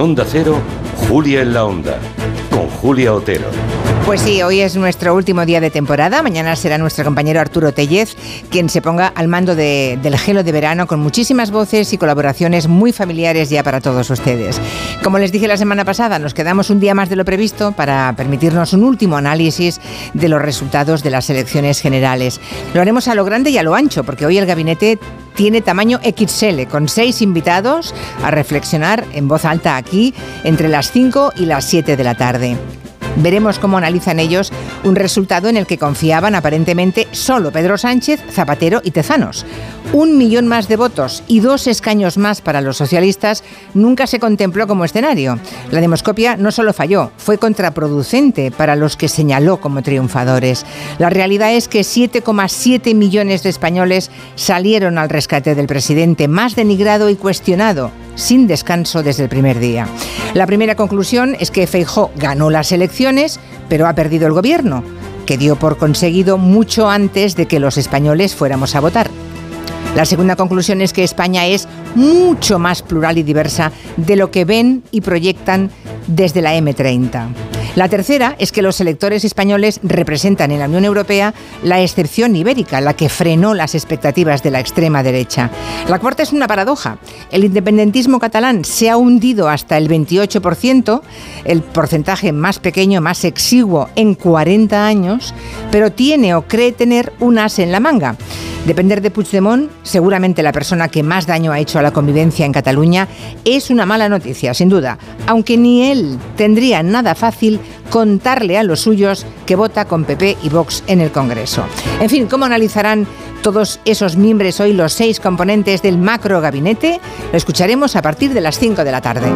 Onda Cero, Julia en la Onda, con Julia Otero. Pues sí, hoy es nuestro último día de temporada. Mañana será nuestro compañero Arturo Tellez quien se ponga al mando del gelo de verano con muchísimas voces y colaboraciones muy familiares ya para todos ustedes. Como les dije la semana pasada, nos quedamos un día más de lo previsto para permitirnos un último análisis de los resultados de las elecciones generales. Lo haremos a lo grande y a lo ancho, porque hoy el gabinete tiene tamaño XL, con seis invitados a reflexionar en voz alta aquí entre las 5 y las 7 de la tarde. Veremos cómo analizan ellos un resultado en el que confiaban aparentemente solo Pedro Sánchez, Zapatero y Tezanos. Un millón más de votos y dos escaños más para los socialistas nunca se contempló como escenario. La demoscopia no solo falló, fue contraproducente para los que señaló como triunfadores. La realidad es que 7,7 millones de españoles salieron al rescate del presidente más denigrado y cuestionado sin descanso desde el primer día. La primera conclusión es que Feijó ganó las elecciones, pero ha perdido el gobierno, que dio por conseguido mucho antes de que los españoles fuéramos a votar. La segunda conclusión es que España es mucho más plural y diversa de lo que ven y proyectan desde la M30. La tercera es que los electores españoles representan en la Unión Europea la excepción ibérica, la que frenó las expectativas de la extrema derecha. La cuarta es una paradoja. El independentismo catalán se ha hundido hasta el 28%, el porcentaje más pequeño, más exiguo en 40 años, pero tiene o cree tener un as en la manga. Depender de Puigdemont, seguramente la persona que más daño ha hecho a la convivencia en Cataluña, es una mala noticia, sin duda, aunque ni él tendría nada fácil contarle a los suyos que vota con PP y Vox en el Congreso. En fin, ¿cómo analizarán todos esos miembros hoy los seis componentes del macro gabinete? Lo escucharemos a partir de las 5 de la tarde.